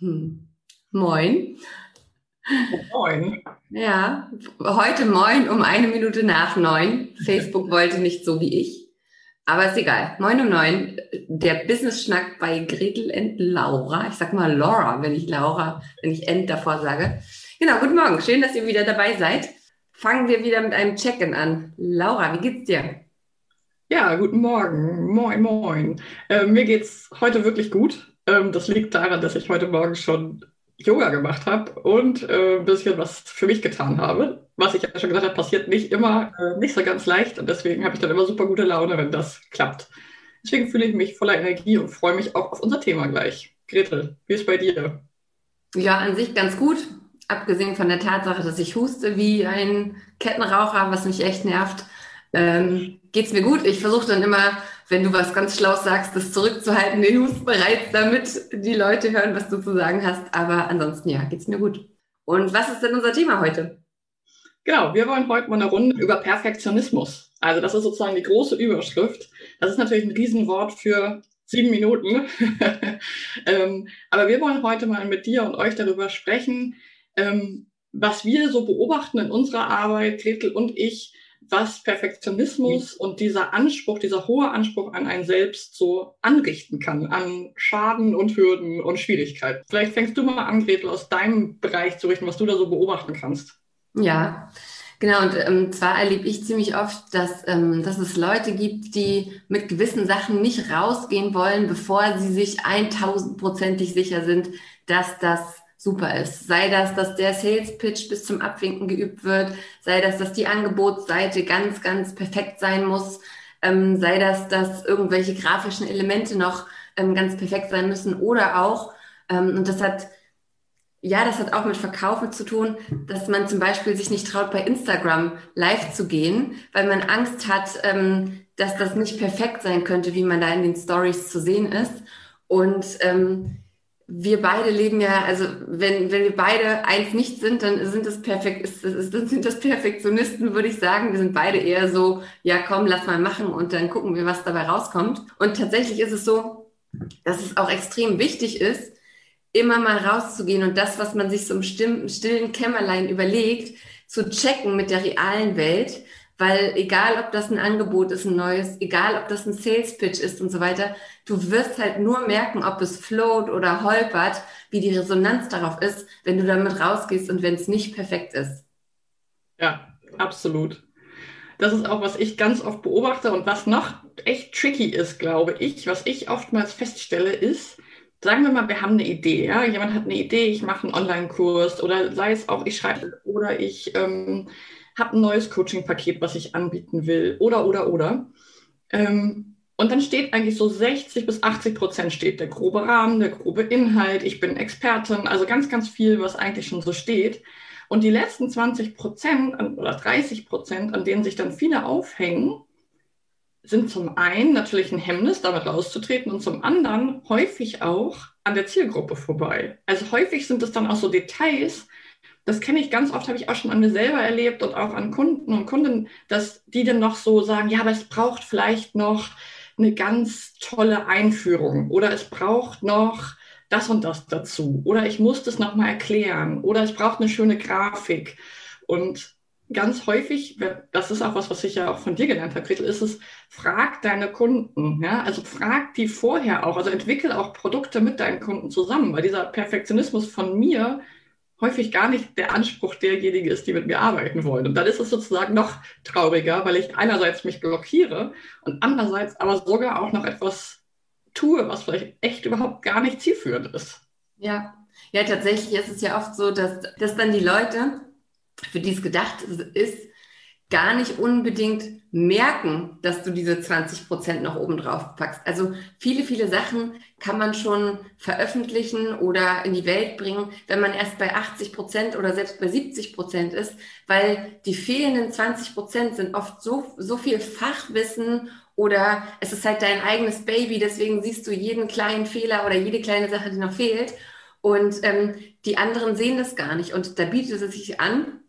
Hm. Moin. Moin. Ja, heute moin um eine Minute nach neun. Facebook wollte nicht so wie ich. Aber ist egal. Moin um neun. Der Business-Schnack bei Gretel und Laura. Ich sag mal Laura, wenn ich Laura, wenn ich End davor sage. Genau, guten Morgen. Schön, dass ihr wieder dabei seid. Fangen wir wieder mit einem Check-in an. Laura, wie geht's dir? Ja, guten Morgen. Moin, moin. Äh, mir geht's heute wirklich gut. Ähm, das liegt daran, dass ich heute Morgen schon Yoga gemacht habe und äh, ein bisschen was für mich getan habe. Was ich ja schon gesagt habe, passiert nicht immer, äh, nicht so ganz leicht und deswegen habe ich dann immer super gute Laune, wenn das klappt. Deswegen fühle ich mich voller Energie und freue mich auch auf unser Thema gleich. Gretel, wie ist bei dir? Ja, an sich ganz gut abgesehen von der Tatsache, dass ich huste wie ein Kettenraucher, was mich echt nervt, ähm, geht es mir gut. Ich versuche dann immer, wenn du was ganz Schlaues sagst, das zurückzuhalten, den Hustenreiz, damit die Leute hören, was du zu sagen hast. Aber ansonsten, ja, geht es mir gut. Und was ist denn unser Thema heute? Genau, wir wollen heute mal eine Runde über Perfektionismus. Also das ist sozusagen die große Überschrift. Das ist natürlich ein Riesenwort für sieben Minuten. ähm, aber wir wollen heute mal mit dir und euch darüber sprechen, ähm, was wir so beobachten in unserer Arbeit, Gretel und ich, was Perfektionismus und dieser Anspruch, dieser hohe Anspruch an einen selbst so anrichten kann, an Schaden und Hürden und Schwierigkeiten. Vielleicht fängst du mal an, Gretel, aus deinem Bereich zu richten, was du da so beobachten kannst. Ja, genau. Und ähm, zwar erlebe ich ziemlich oft, dass, ähm, dass es Leute gibt, die mit gewissen Sachen nicht rausgehen wollen, bevor sie sich eintausendprozentig sicher sind, dass das super ist. Sei das, dass der Sales Pitch bis zum Abwinken geübt wird, sei das, dass die Angebotsseite ganz, ganz perfekt sein muss, ähm, sei das, dass irgendwelche grafischen Elemente noch ähm, ganz perfekt sein müssen oder auch, ähm, und das hat, ja, das hat auch mit Verkaufen zu tun, dass man zum Beispiel sich nicht traut, bei Instagram live zu gehen, weil man Angst hat, ähm, dass das nicht perfekt sein könnte, wie man da in den Stories zu sehen ist. Und ähm, wir beide leben ja, also wenn, wenn wir beide eins nicht sind, dann sind das perfekt, ist, ist, sind das Perfektionisten, würde ich sagen. Wir sind beide eher so, ja komm, lass mal machen und dann gucken wir, was dabei rauskommt. Und tatsächlich ist es so, dass es auch extrem wichtig ist, immer mal rauszugehen und das, was man sich so im stillen Kämmerlein überlegt, zu checken mit der realen Welt weil egal, ob das ein Angebot ist, ein neues, egal, ob das ein Sales Pitch ist und so weiter, du wirst halt nur merken, ob es float oder holpert, wie die Resonanz darauf ist, wenn du damit rausgehst und wenn es nicht perfekt ist. Ja, absolut. Das ist auch, was ich ganz oft beobachte und was noch echt tricky ist, glaube ich. Was ich oftmals feststelle, ist, sagen wir mal, wir haben eine Idee. Ja? Jemand hat eine Idee, ich mache einen Online-Kurs oder sei es auch, ich schreibe oder ich ähm, habe ein neues Coaching-Paket, was ich anbieten will oder, oder, oder. Ähm, und dann steht eigentlich so 60 bis 80 Prozent steht der grobe Rahmen, der grobe Inhalt, ich bin Expertin, also ganz, ganz viel, was eigentlich schon so steht. Und die letzten 20 Prozent oder 30 Prozent, an denen sich dann viele aufhängen, sind zum einen natürlich ein Hemmnis, damit rauszutreten und zum anderen häufig auch an der Zielgruppe vorbei. Also häufig sind es dann auch so Details, das kenne ich ganz oft, habe ich auch schon an mir selber erlebt und auch an Kunden und Kundinnen, dass die dann noch so sagen, ja, aber es braucht vielleicht noch eine ganz tolle Einführung oder es braucht noch das und das dazu oder ich muss das nochmal erklären oder es braucht eine schöne Grafik. Und ganz häufig, das ist auch was, was ich ja auch von dir gelernt habe, Gretel, ist es, frag deine Kunden, ja, also frag die vorher auch, also entwickel auch Produkte mit deinen Kunden zusammen, weil dieser Perfektionismus von mir häufig gar nicht der Anspruch derjenigen ist, die mit mir arbeiten wollen. Und dann ist es sozusagen noch trauriger, weil ich einerseits mich blockiere und andererseits aber sogar auch noch etwas tue, was vielleicht echt überhaupt gar nicht zielführend ist. Ja, ja, tatsächlich ist es ja oft so, dass, dass dann die Leute, für die es gedacht ist, gar nicht unbedingt merken, dass du diese 20 Prozent noch oben drauf packst. Also viele, viele Sachen kann man schon veröffentlichen oder in die Welt bringen, wenn man erst bei 80 Prozent oder selbst bei 70 Prozent ist, weil die fehlenden 20 Prozent sind oft so, so viel Fachwissen oder es ist halt dein eigenes Baby, deswegen siehst du jeden kleinen Fehler oder jede kleine Sache, die noch fehlt. Und ähm, die anderen sehen das gar nicht. Und da bietet es sich an,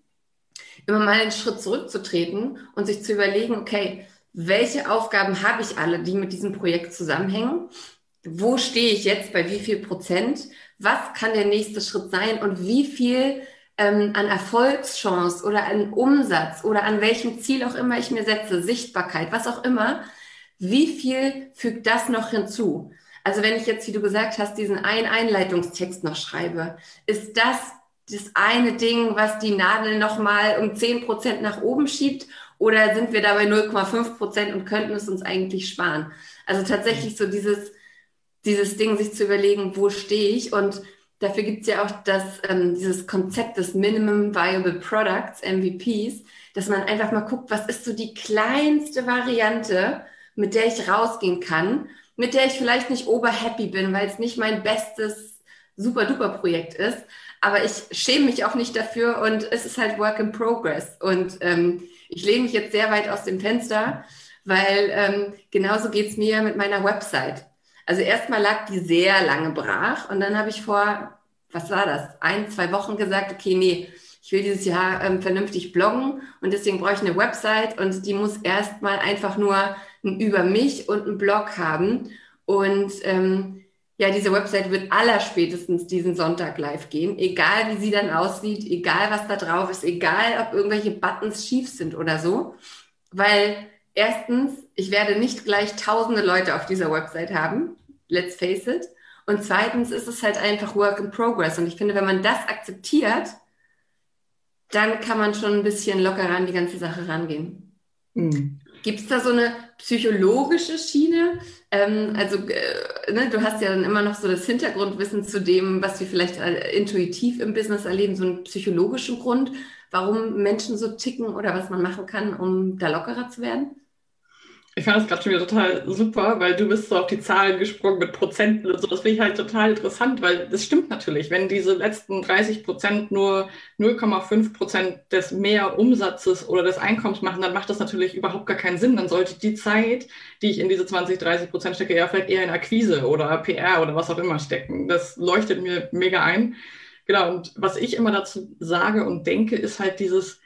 immer mal einen Schritt zurückzutreten und sich zu überlegen, okay, welche Aufgaben habe ich alle, die mit diesem Projekt zusammenhängen? Wo stehe ich jetzt bei wie viel Prozent? Was kann der nächste Schritt sein und wie viel ähm, an Erfolgschance oder an Umsatz oder an welchem Ziel auch immer ich mir setze, Sichtbarkeit, was auch immer, wie viel fügt das noch hinzu? Also wenn ich jetzt, wie du gesagt hast, diesen einen Einleitungstext noch schreibe, ist das das eine Ding, was die Nadel nochmal um 10 Prozent nach oben schiebt? Oder sind wir dabei 0,5 Prozent und könnten es uns eigentlich sparen? Also tatsächlich so dieses, dieses Ding, sich zu überlegen, wo stehe ich? Und dafür gibt es ja auch das, ähm, dieses Konzept des Minimum Viable Products, MVPs, dass man einfach mal guckt, was ist so die kleinste Variante, mit der ich rausgehen kann, mit der ich vielleicht nicht oberhappy bin, weil es nicht mein bestes super-duper-Projekt ist, aber ich schäme mich auch nicht dafür und es ist halt Work in Progress. Und ähm, ich lehne mich jetzt sehr weit aus dem Fenster, weil ähm, genauso geht es mir mit meiner Website. Also erstmal lag die sehr lange brach und dann habe ich vor, was war das, ein, zwei Wochen gesagt, okay, nee, ich will dieses Jahr ähm, vernünftig bloggen und deswegen brauche ich eine Website und die muss erstmal einfach nur ein Über mich und einen Blog haben. Und ähm, ja, diese Website wird allerspätestens diesen Sonntag live gehen, egal wie sie dann aussieht, egal was da drauf ist, egal ob irgendwelche Buttons schief sind oder so. Weil erstens, ich werde nicht gleich tausende Leute auf dieser Website haben, let's face it. Und zweitens ist es halt einfach Work in Progress. Und ich finde, wenn man das akzeptiert, dann kann man schon ein bisschen lockerer an die ganze Sache rangehen. Mhm. Gibt es da so eine psychologische Schiene? Ähm, also äh, ne, du hast ja dann immer noch so das Hintergrundwissen zu dem, was wir vielleicht äh, intuitiv im Business erleben, so einen psychologischen Grund, warum Menschen so ticken oder was man machen kann, um da lockerer zu werden? Ich fand das gerade schon wieder total super, weil du bist so auf die Zahlen gesprungen mit Prozenten und so. Das finde ich halt total interessant, weil das stimmt natürlich. Wenn diese letzten 30 Prozent nur 0,5 Prozent des Mehrumsatzes oder des Einkommens machen, dann macht das natürlich überhaupt gar keinen Sinn. Dann sollte die Zeit, die ich in diese 20, 30 Prozent stecke, ja vielleicht eher in Akquise oder PR oder was auch immer stecken. Das leuchtet mir mega ein. Genau. Und was ich immer dazu sage und denke, ist halt dieses,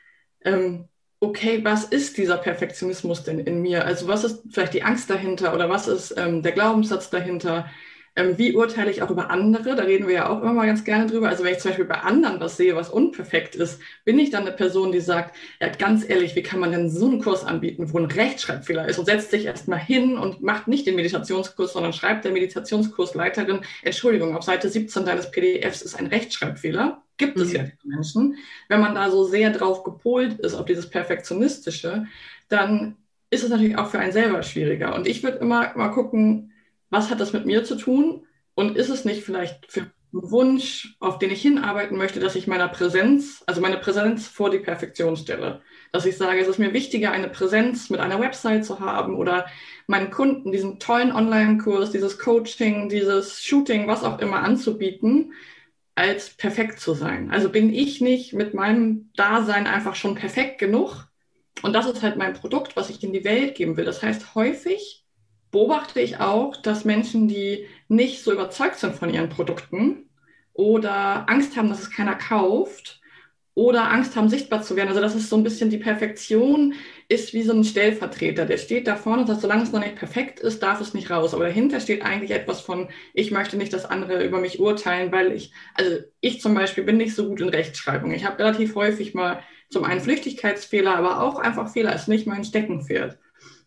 ähm, okay, was ist dieser Perfektionismus denn in mir? Also was ist vielleicht die Angst dahinter oder was ist ähm, der Glaubenssatz dahinter? Ähm, wie urteile ich auch über andere? Da reden wir ja auch immer mal ganz gerne drüber. Also wenn ich zum Beispiel bei anderen was sehe, was unperfekt ist, bin ich dann eine Person, die sagt, ja ganz ehrlich, wie kann man denn so einen Kurs anbieten, wo ein Rechtschreibfehler ist und setzt sich erstmal hin und macht nicht den Meditationskurs, sondern schreibt der Meditationskursleiterin, Entschuldigung, auf Seite 17 deines PDFs ist ein Rechtschreibfehler gibt es mhm. ja diese Menschen. Wenn man da so sehr drauf gepolt ist, auf dieses Perfektionistische, dann ist es natürlich auch für einen selber schwieriger. Und ich würde immer mal gucken, was hat das mit mir zu tun? Und ist es nicht vielleicht für einen Wunsch, auf den ich hinarbeiten möchte, dass ich meiner Präsenz, also meine Präsenz vor die Perfektion stelle? Dass ich sage, es ist mir wichtiger, eine Präsenz mit einer Website zu haben oder meinen Kunden diesen tollen Online-Kurs, dieses Coaching, dieses Shooting, was auch immer anzubieten, als perfekt zu sein. Also bin ich nicht mit meinem Dasein einfach schon perfekt genug. Und das ist halt mein Produkt, was ich in die Welt geben will. Das heißt, häufig beobachte ich auch, dass Menschen, die nicht so überzeugt sind von ihren Produkten oder Angst haben, dass es keiner kauft, oder Angst haben, sichtbar zu werden. Also das ist so ein bisschen die Perfektion, ist wie so ein Stellvertreter. Der steht da vorne und sagt, solange es noch nicht perfekt ist, darf es nicht raus. Aber dahinter steht eigentlich etwas von, ich möchte nicht, dass andere über mich urteilen, weil ich, also ich zum Beispiel bin nicht so gut in Rechtschreibung. Ich habe relativ häufig mal zum einen Flüchtigkeitsfehler, aber auch einfach Fehler ist nicht mein Steckenpferd.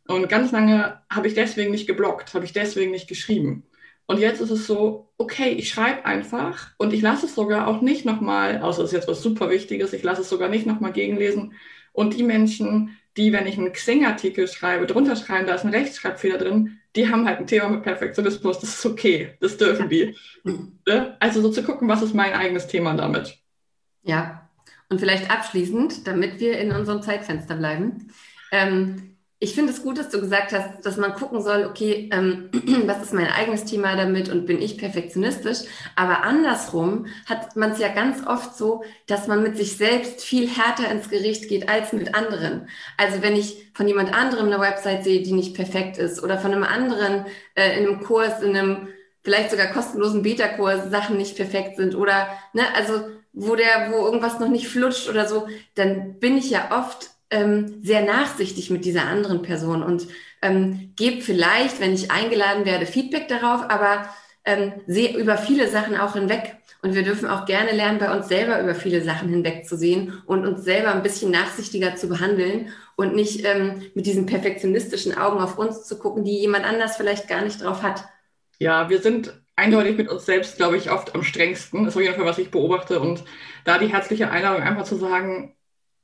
Und ganz lange habe ich deswegen nicht geblockt, habe ich deswegen nicht geschrieben. Und jetzt ist es so, okay, ich schreibe einfach und ich lasse es sogar auch nicht nochmal, außer es ist jetzt was super Wichtiges, ich lasse es sogar nicht nochmal gegenlesen. Und die Menschen, die, wenn ich einen Xing-Artikel schreibe, drunter schreiben, da ist ein Rechtschreibfehler drin, die haben halt ein Thema mit Perfektionismus, das ist okay, das dürfen die. Ne? Also so zu gucken, was ist mein eigenes Thema damit. Ja, und vielleicht abschließend, damit wir in unserem Zeitfenster bleiben. Ähm, ich finde es gut, dass du gesagt hast, dass man gucken soll, okay, ähm, was ist mein eigenes Thema damit und bin ich perfektionistisch? Aber andersrum hat man es ja ganz oft so, dass man mit sich selbst viel härter ins Gericht geht als mit anderen. Also wenn ich von jemand anderem eine Website sehe, die nicht perfekt ist oder von einem anderen äh, in einem Kurs, in einem vielleicht sogar kostenlosen Beta-Kurs Sachen nicht perfekt sind oder, ne, also wo der, wo irgendwas noch nicht flutscht oder so, dann bin ich ja oft ähm, sehr nachsichtig mit dieser anderen Person und ähm, gebe vielleicht, wenn ich eingeladen werde, Feedback darauf, aber ähm, sehe über viele Sachen auch hinweg. Und wir dürfen auch gerne lernen, bei uns selber über viele Sachen hinwegzusehen und uns selber ein bisschen nachsichtiger zu behandeln und nicht ähm, mit diesen perfektionistischen Augen auf uns zu gucken, die jemand anders vielleicht gar nicht drauf hat. Ja, wir sind eindeutig mit uns selbst, glaube ich, oft am strengsten. Das ist auf jeden Fall, was ich beobachte. Und da die herzliche Einladung einfach zu sagen,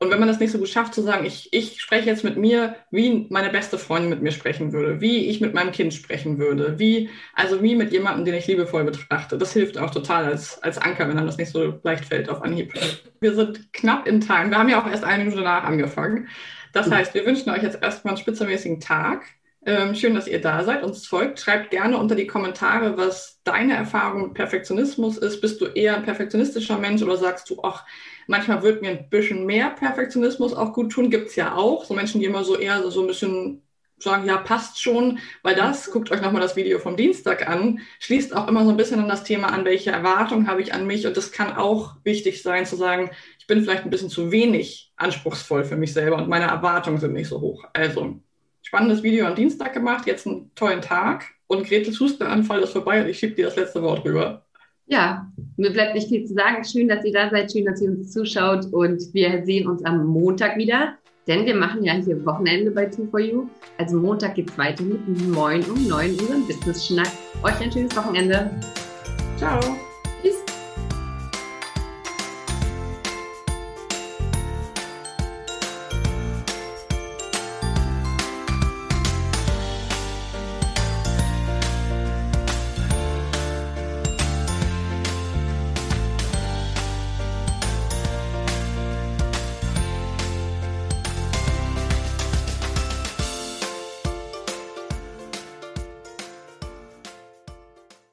und wenn man das nicht so gut schafft, zu sagen, ich, ich spreche jetzt mit mir, wie meine beste Freundin mit mir sprechen würde, wie ich mit meinem Kind sprechen würde, wie, also wie mit jemandem, den ich liebevoll betrachte. Das hilft auch total als, als Anker, wenn einem das nicht so leicht fällt auf Anhieb. Wir sind knapp in Time. Wir haben ja auch erst eine Minute nach angefangen. Das heißt, wir wünschen euch jetzt erstmal einen spitzenmäßigen Tag. Ähm, schön, dass ihr da seid, uns folgt. Schreibt gerne unter die Kommentare, was deine Erfahrung mit Perfektionismus ist. Bist du eher ein perfektionistischer Mensch oder sagst du, ach, manchmal wird mir ein bisschen mehr Perfektionismus auch gut tun? Gibt es ja auch. So Menschen, die immer so eher so ein bisschen sagen, ja, passt schon, weil das, guckt euch nochmal das Video vom Dienstag an, schließt auch immer so ein bisschen an das Thema an, welche Erwartungen habe ich an mich. Und das kann auch wichtig sein, zu sagen, ich bin vielleicht ein bisschen zu wenig anspruchsvoll für mich selber und meine Erwartungen sind nicht so hoch. Also, spannendes Video am Dienstag gemacht, jetzt einen tollen Tag. Und Grete Hustenanfall ist vorbei und ich schiebe dir das letzte Wort rüber. Ja, mir bleibt nicht viel zu sagen. Schön, dass ihr da seid, schön, dass ihr uns zuschaut und wir sehen uns am Montag wieder, denn wir machen ja hier Wochenende bei 2 Also Montag geht es weiter mit Moin um 9 unserem Business-Schnack. Euch ein schönes Wochenende. Ciao.